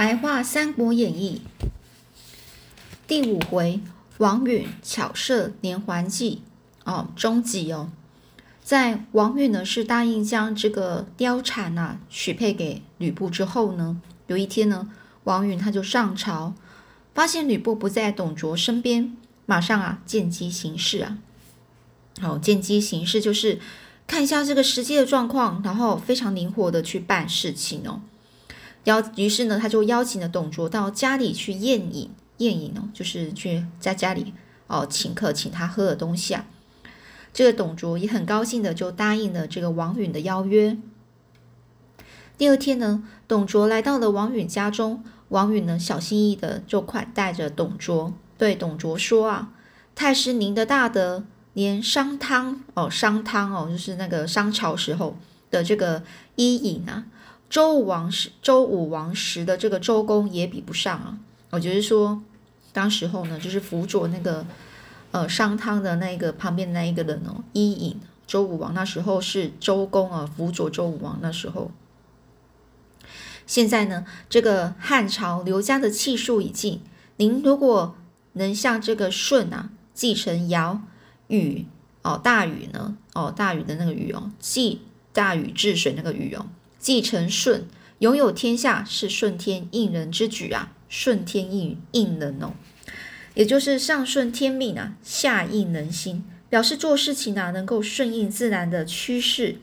白话《三国演义》第五回，王允巧设连环计哦，终极哦。在王允呢是答应将这个貂蝉啊许配给吕布之后呢，有一天呢，王允他就上朝，发现吕布不在董卓身边，马上啊见机行事啊。好，见机行事就是看一下这个实际的状况，然后非常灵活的去办事情哦。邀于是呢，他就邀请了董卓到家里去宴饮，宴饮哦，就是去在家里哦请客，请他喝的东西啊。这个董卓也很高兴的就答应了这个王允的邀约。第二天呢，董卓来到了王允家中，王允呢小心翼翼的就款待着董卓，对董卓说啊：“太师您的大德，连商汤哦，商汤哦，就是那个商朝时候的这个伊尹啊。”周武王时，周武王时的这个周公也比不上啊！我觉得说，当时候呢，就是辅佐那个呃商汤的那个旁边那一个人哦，伊尹。周武王那时候是周公啊，辅佐周武王那时候。现在呢，这个汉朝刘家的气数已尽，您如果能像这个舜啊，继承尧、禹哦，大禹呢，哦，大禹的那个禹哦，继大禹治水那个禹哦。继承舜，拥有天下是顺天应人之举啊！顺天应应人哦，也就是上顺天命啊，下应人心，表示做事情啊能够顺应自然的趋势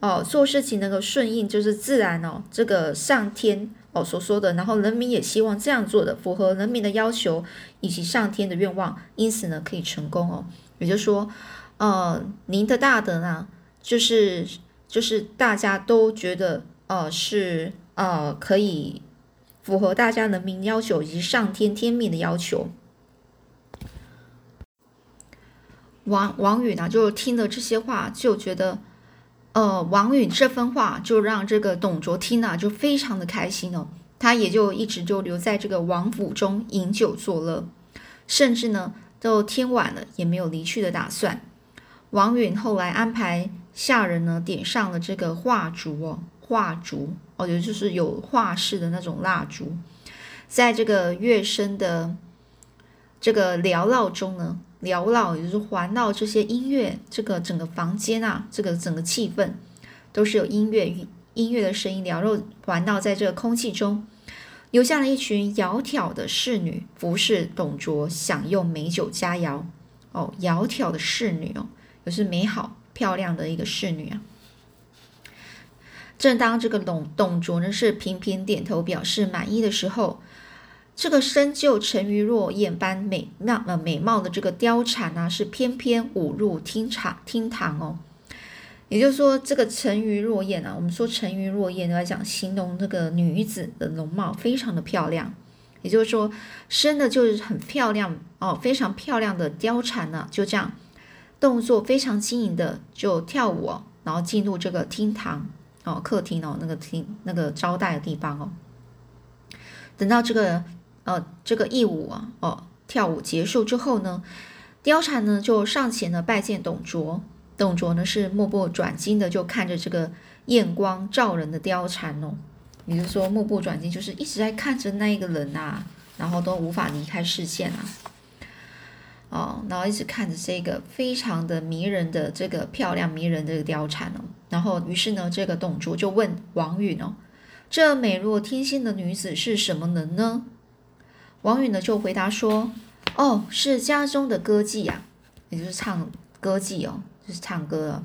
哦，做事情能够顺应就是自然哦，这个上天哦所说的，然后人民也希望这样做的，符合人民的要求以及上天的愿望，因此呢可以成功哦。也就是说，呃，您的大德呢，就是。就是大家都觉得，呃，是呃，可以符合大家人民要求以及上天天命的要求。王王允呢，就听了这些话，就觉得，呃，王允这番话就让这个董卓听了就非常的开心哦，他也就一直就留在这个王府中饮酒作乐，甚至呢，都天晚了也没有离去的打算。王允后来安排。下人呢点上了这个画烛哦，画烛哦，也就是有画式的那种蜡烛，在这个乐声的这个缭绕中呢，缭绕也就是环绕这些音乐，这个整个房间啊，这个整个气氛都是有音乐音乐的声音缭绕环绕在这个空气中，留下了一群窈窕的侍女服侍董卓享用美酒佳肴哦，窈窕的侍女哦，也是美好。漂亮的一个侍女啊！正当这个董董卓呢是频频点头表示满意的时候，这个身就沉鱼落雁般美貌呃美貌的这个貂蝉呢是翩翩舞入厅场厅堂哦。也就是说，这个沉鱼落雁啊，我们说沉鱼落雁来讲，形容这个女子的容貌非常的漂亮。也就是说，生的就是很漂亮哦，非常漂亮的貂蝉呢，就这样。动作非常轻盈的就跳舞哦，然后进入这个厅堂哦，客厅哦，那个厅那个招待的地方哦。等到这个呃这个义舞啊哦跳舞结束之后呢，貂蝉呢就上前呢拜见董卓。董卓呢是目不转睛的就看着这个艳光照人的貂蝉哦，也就是说目不转睛就是一直在看着那一个人呐，然后都无法离开视线啊。哦，然后一直看着这个非常的迷人的这个漂亮迷人的貂蝉哦，然后于是呢，这个董卓就问王允哦，这美若天仙的女子是什么人呢？王允呢就回答说，哦，是家中的歌妓呀，也就是唱歌妓哦，就是唱歌、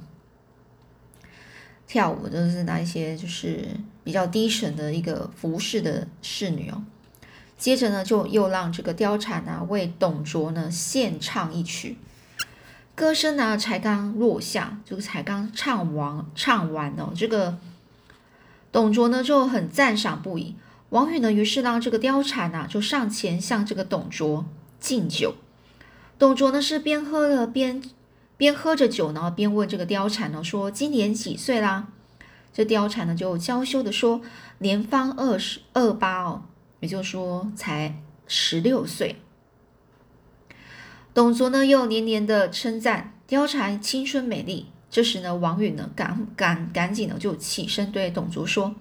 跳舞，都是那一些就是比较低沉的一个服饰的侍女哦。接着呢，就又让这个貂蝉啊为董卓呢献唱一曲，歌声呢才刚落下，就才刚唱完唱完哦，这个董卓呢就很赞赏不已。王允呢于是让这个貂蝉啊就上前向这个董卓敬酒，董卓呢是边喝了边边喝着酒呢，边问这个貂蝉呢说今年几岁啦？这貂蝉呢就娇羞的说年方二十二八哦。也就是说，才十六岁。董卓呢又连连的称赞貂蝉青春美丽。这时呢，王允呢赶赶赶紧呢就起身对董卓说：“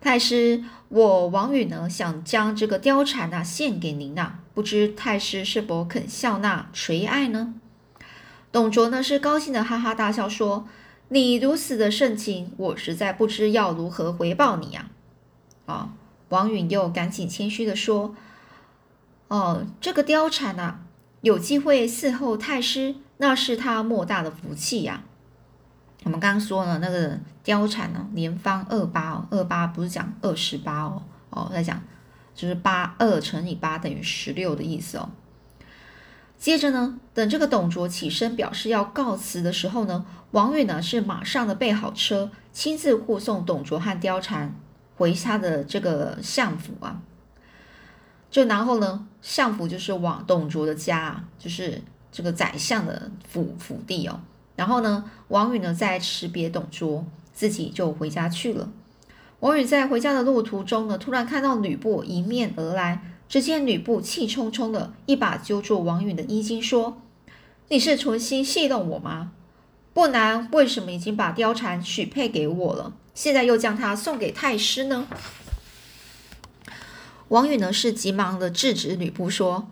太师，我王允呢，想将这个貂蝉呐献给您呐，不知太师是否肯笑纳垂爱呢？”董卓呢是高兴的哈哈大笑说：“你如此的盛情，我实在不知要如何回报你呀。”啊，王允又赶紧谦虚的说：“哦，这个貂蝉呐，有机会伺候太师，那是他莫大的福气呀。”我们刚刚说了那个貂蝉呢，年方二八哦，二八不是讲二十八哦，哦，在讲就是八二乘以八等于十六的意思哦。接着呢，等这个董卓起身表示要告辞的时候呢，王允呢是马上的备好车，亲自护送董卓和貂蝉回他的这个相府啊。就然后呢，相府就是往董卓的家，就是这个宰相的府府地哦。然后呢，王允呢在辞别董卓，自己就回家去了。王允在回家的路途中呢，突然看到吕布迎面而来，只见吕布气冲冲的一把揪住王允的衣襟，说：“你是存心戏弄我吗？不然为什么已经把貂蝉许配给我了，现在又将她送给太师呢？”王允呢是急忙的制止吕布说：“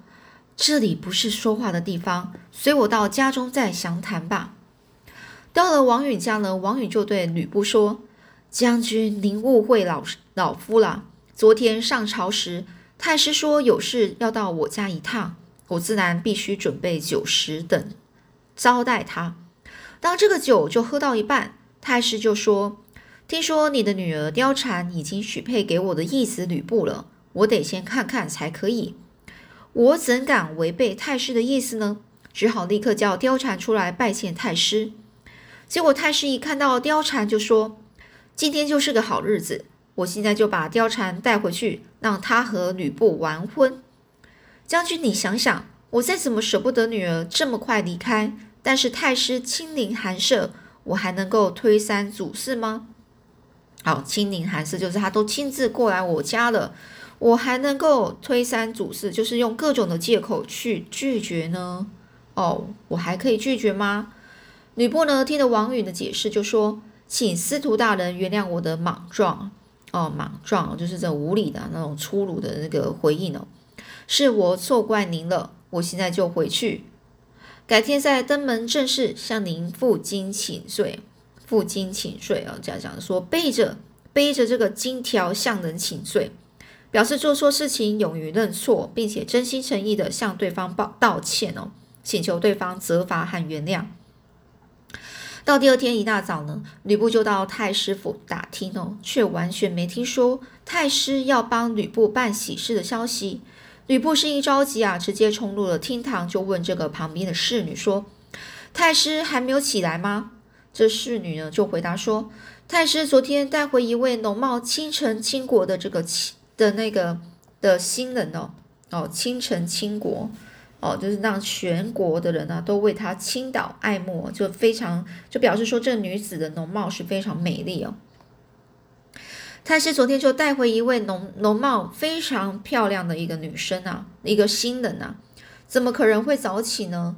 这里不是说话的地方，随我到家中再详谈吧。”到了王允家呢，王允就对吕布说：“将军，您误会老老夫了。昨天上朝时，太师说有事要到我家一趟，我自然必须准备酒食等招待他。当这个酒就喝到一半，太师就说：‘听说你的女儿貂蝉已经许配给我的义子吕布了，我得先看看才可以。我怎敢违背太师的意思呢？只好立刻叫貂蝉出来拜见太师。’”结果太师一看到貂蝉，就说：“今天就是个好日子，我现在就把貂蝉带回去，让她和吕布完婚。”将军，你想想，我再怎么舍不得女儿这么快离开，但是太师亲临寒舍，我还能够推三阻四吗？好，亲临寒舍就是他都亲自过来我家了，我还能够推三阻四，就是用各种的借口去拒绝呢？哦，我还可以拒绝吗？吕布呢，听了王允的解释，就说：“请司徒大人原谅我的莽撞哦，莽撞就是这无理的那种粗鲁的那个回应哦，是我错怪您了。我现在就回去，改天再登门正式向您负荆请罪。负荆请罪啊，这样讲说背着背着这个金条向人请罪，表示做错事情勇于认错，并且真心诚意的向对方报道歉哦，请求对方责罚和原谅。”到第二天一大早呢，吕布就到太师府打听哦，却完全没听说太师要帮吕布办喜事的消息。吕布是一着急啊，直接冲入了厅堂，就问这个旁边的侍女说：“太师还没有起来吗？”这侍女呢就回答说：“太师昨天带回一位容貌倾城倾国的这个的那个的新人哦，哦，倾城倾国。”哦，就是让全国的人呢都为她倾倒爱慕，就非常就表示说这女子的容貌是非常美丽哦。太师昨天就带回一位农容貌非常漂亮的一个女生啊，一个新人啊，怎么可能会早起呢？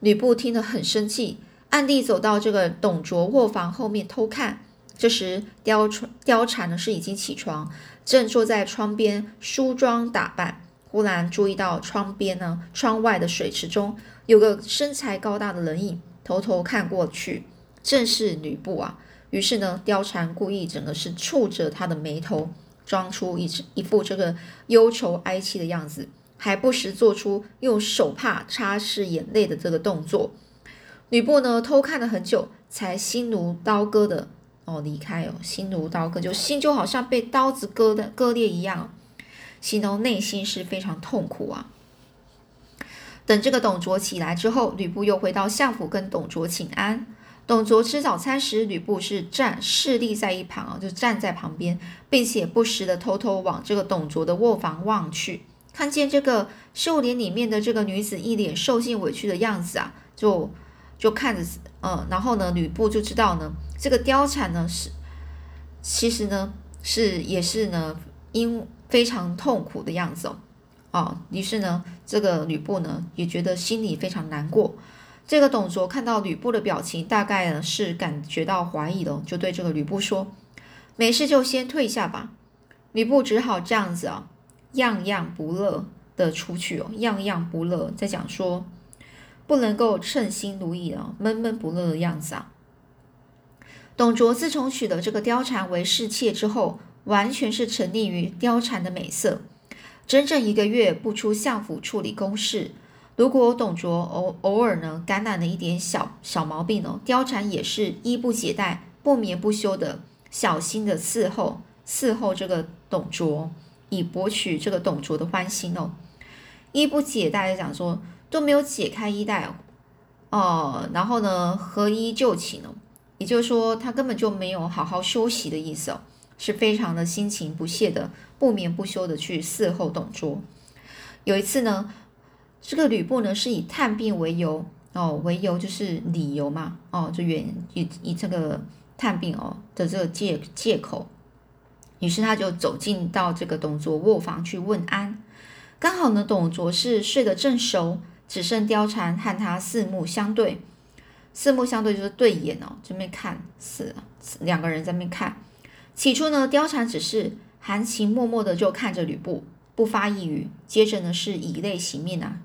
吕布听得很生气，暗地走到这个董卓卧房后面偷看。这时貂蝉貂蝉呢是已经起床，正坐在窗边梳妆打扮。忽然注意到窗边呢，窗外的水池中有个身材高大的人影，偷偷看过去，正是吕布啊。于是呢，貂蝉故意整个是蹙着他的眉头，装出一一副这个忧愁哀戚的样子，还不时做出用手帕擦拭眼泪的这个动作。吕布呢，偷看了很久，才心如刀割的哦离开哦，心如刀割，就心就好像被刀子割的割裂一样。形容内心是非常痛苦啊。等这个董卓起来之后，吕布又回到相府跟董卓请安。董卓吃早餐时，吕布是站侍立在一旁啊，就站在旁边，并且不时的偷偷往这个董卓的卧房望去，看见这个秀帘里面的这个女子一脸受尽委屈的样子啊，就就看着，嗯，然后呢，吕布就知道呢，这个貂蝉呢是，其实呢是也是呢因。非常痛苦的样子哦，哦，于是呢，这个吕布呢也觉得心里非常难过。这个董卓看到吕布的表情，大概呢是感觉到怀疑了，就对这个吕布说：“没事就先退下吧。”吕布只好这样子啊，样样不乐的出去哦，样样不乐，在讲说不能够称心如意啊，闷闷不乐的样子啊。董卓自从娶了这个貂蝉为侍妾之后，完全是沉溺于貂蝉的美色，整整一个月不出相府处理公事。如果董卓偶偶尔呢感染了一点小小毛病哦，貂蝉也是衣不解带、不眠不休的小心的伺候伺候这个董卓，以博取这个董卓的欢心哦。衣不解带就讲说都没有解开衣带哦，然后呢合衣就寝哦。也就是说，他根本就没有好好休息的意思哦，是非常的心情不懈的，不眠不休的去伺候董卓。有一次呢，这个吕布呢是以探病为由哦，为由就是理由嘛哦，就原以以这个探病哦的这个借借口，于是他就走进到这个董卓卧房去问安。刚好呢，董卓是睡得正熟，只剩貂蝉和他四目相对。四目相对就是对眼哦，这边看死了两个人在那边看。起初呢，貂蝉只是含情脉脉的就看着吕布，不发一语。接着呢，是以泪洗面啊，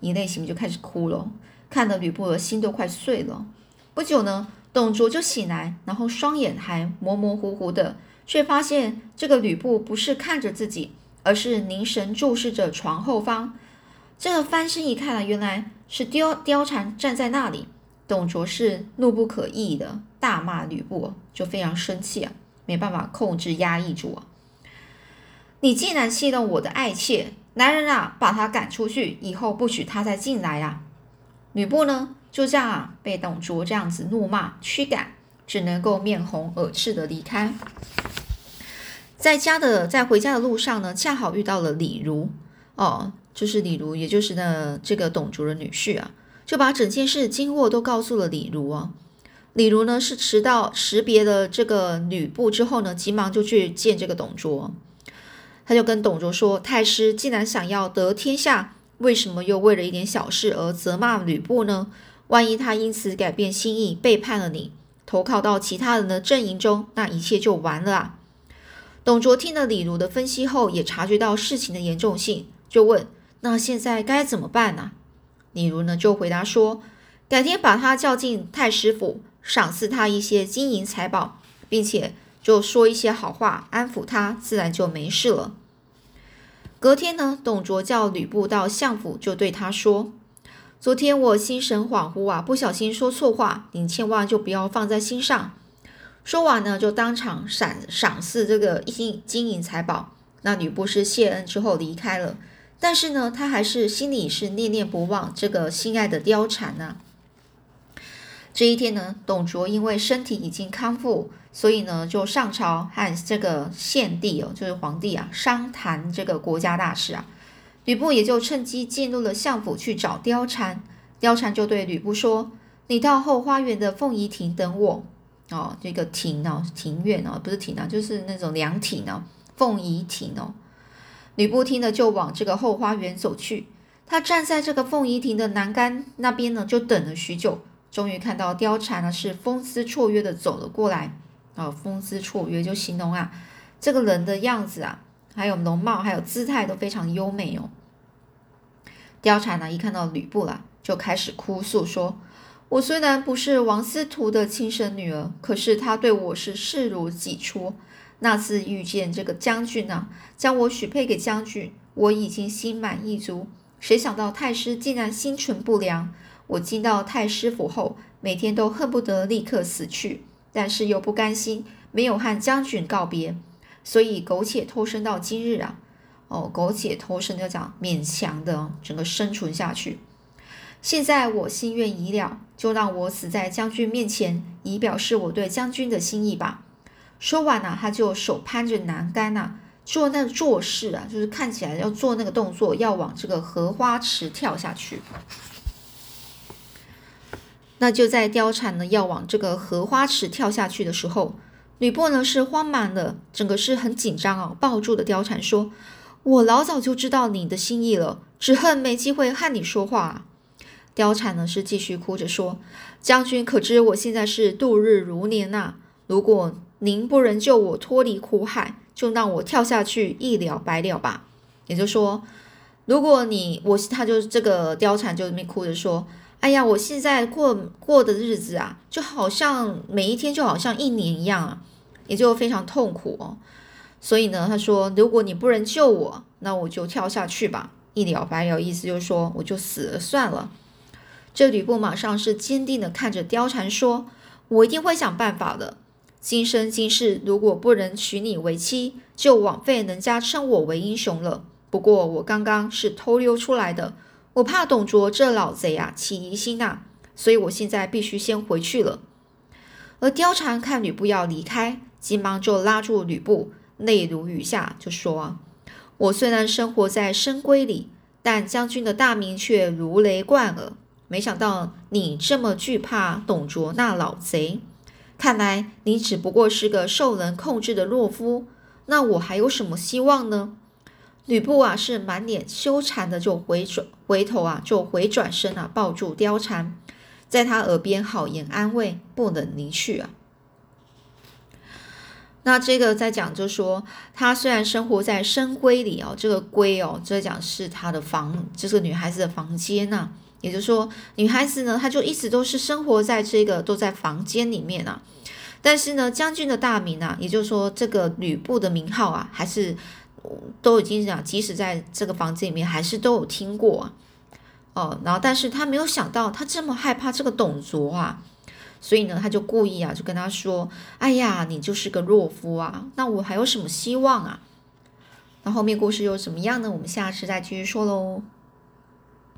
以泪洗面就开始哭了，看得吕布的心都快碎了。不久呢，董卓就醒来，然后双眼还模模糊糊的，却发现这个吕布不是看着自己，而是凝神注视着床后方。这个翻身一看啊，原来是貂貂蝉站在那里。董卓是怒不可遏的大骂吕布，就非常生气啊，没办法控制压抑住啊。你竟然戏弄我的爱妾，男人啊，把他赶出去，以后不许他再进来啊！吕布呢，就这样啊，被董卓这样子怒骂驱赶，只能够面红耳赤的离开。在家的在回家的路上呢，恰好遇到了李儒哦，就是李儒，也就是呢这个董卓的女婿啊。就把整件事经过都告诉了李儒啊。李儒呢是迟到识别了这个吕布之后呢，急忙就去见这个董卓。他就跟董卓说：“太师既然想要得天下，为什么又为了一点小事而责骂吕布呢？万一他因此改变心意，背叛了你，投靠到其他人的阵营中，那一切就完了啊！”董卓听了李儒的分析后，也察觉到事情的严重性，就问：“那现在该怎么办呢？”李儒呢就回答说：“改天把他叫进太师府，赏赐他一些金银财宝，并且就说一些好话安抚他，自然就没事了。”隔天呢，董卓叫吕布到相府，就对他说：“昨天我心神恍惚啊，不小心说错话，您千万就不要放在心上。”说完呢，就当场赏赏赐这个金金银财宝。那吕布是谢恩之后离开了。但是呢，他还是心里是念念不忘这个心爱的貂蝉呢。这一天呢，董卓因为身体已经康复，所以呢就上朝和这个献帝哦，就是皇帝啊，商谈这个国家大事啊。吕布也就趁机进入了相府去找貂蝉。貂蝉就对吕布说：“你到后花园的凤仪亭等我哦，这个亭呢，庭院哦，不是亭啊，就是那种凉亭哦，凤仪亭哦。”吕布听了，就往这个后花园走去。他站在这个凤仪亭的栏杆那边呢，就等了许久，终于看到貂蝉呢是风姿绰约的走了过来。啊，风姿绰约就形容啊，这个人的样子啊，还有容貌，还有姿态都非常优美哦。貂蝉呢一看到吕布了，就开始哭诉说：“我虽然不是王司徒的亲生女儿，可是他对我是视如己出。”那次遇见这个将军呢，将我许配给将军，我已经心满意足。谁想到太师竟然心存不良。我进到太师府后，每天都恨不得立刻死去，但是又不甘心没有和将军告别，所以苟且偷生到今日啊！哦，苟且偷生要讲勉强的整个生存下去。现在我心愿已了，就让我死在将军面前，以表示我对将军的心意吧。说完呢，他就手攀着栏杆呐，做那做事啊，就是看起来要做那个动作，要往这个荷花池跳下去。那就在貂蝉呢要往这个荷花池跳下去的时候，吕布呢是慌忙的，整个是很紧张啊，抱住的貂蝉说：“我老早就知道你的心意了，只恨没机会和你说话。”貂蝉呢是继续哭着说：“将军可知我现在是度日如年呐？如果……”您不能救我脱离苦海，就让我跳下去一了百了吧。”也就是说，如果你我他就这个貂蝉就那哭着说：“哎呀，我现在过过的日子啊，就好像每一天就好像一年一样啊，也就非常痛苦哦。所以呢，他说：如果你不能救我，那我就跳下去吧，一了百了。意思就是说，我就死了算了。这吕布马上是坚定的看着貂蝉说：“我一定会想办法的。今生今世，如果不能娶你为妻，就枉费人家称我为英雄了。不过我刚刚是偷溜出来的，我怕董卓这老贼啊起疑心呐，所以我现在必须先回去了。”而貂蝉看吕布要离开，急忙就拉住吕布，泪如雨下，就说：“，我虽然生活在深闺里，但将军的大名却如雷贯耳。”没想到你这么惧怕董卓那老贼，看来你只不过是个受人控制的懦夫。那我还有什么希望呢？吕布啊，是满脸羞惭的，就回转回头啊，就回转身啊，抱住貂蝉，在他耳边好言安慰，不能离去啊。那这个在讲，就说他虽然生活在深闺里哦，这个闺哦，这讲是他的房，就是女孩子的房间呐。也就是说，女孩子呢，她就一直都是生活在这个都在房间里面啊。但是呢，将军的大名啊，也就是说这个吕布的名号啊，还是都已经讲，即使在这个房间里面，还是都有听过啊。哦，然后但是他没有想到，他这么害怕这个董卓啊，所以呢，他就故意啊，就跟他说：“哎呀，你就是个懦夫啊，那我还有什么希望啊？”那后面故事又怎么样呢？我们下次再继续说喽。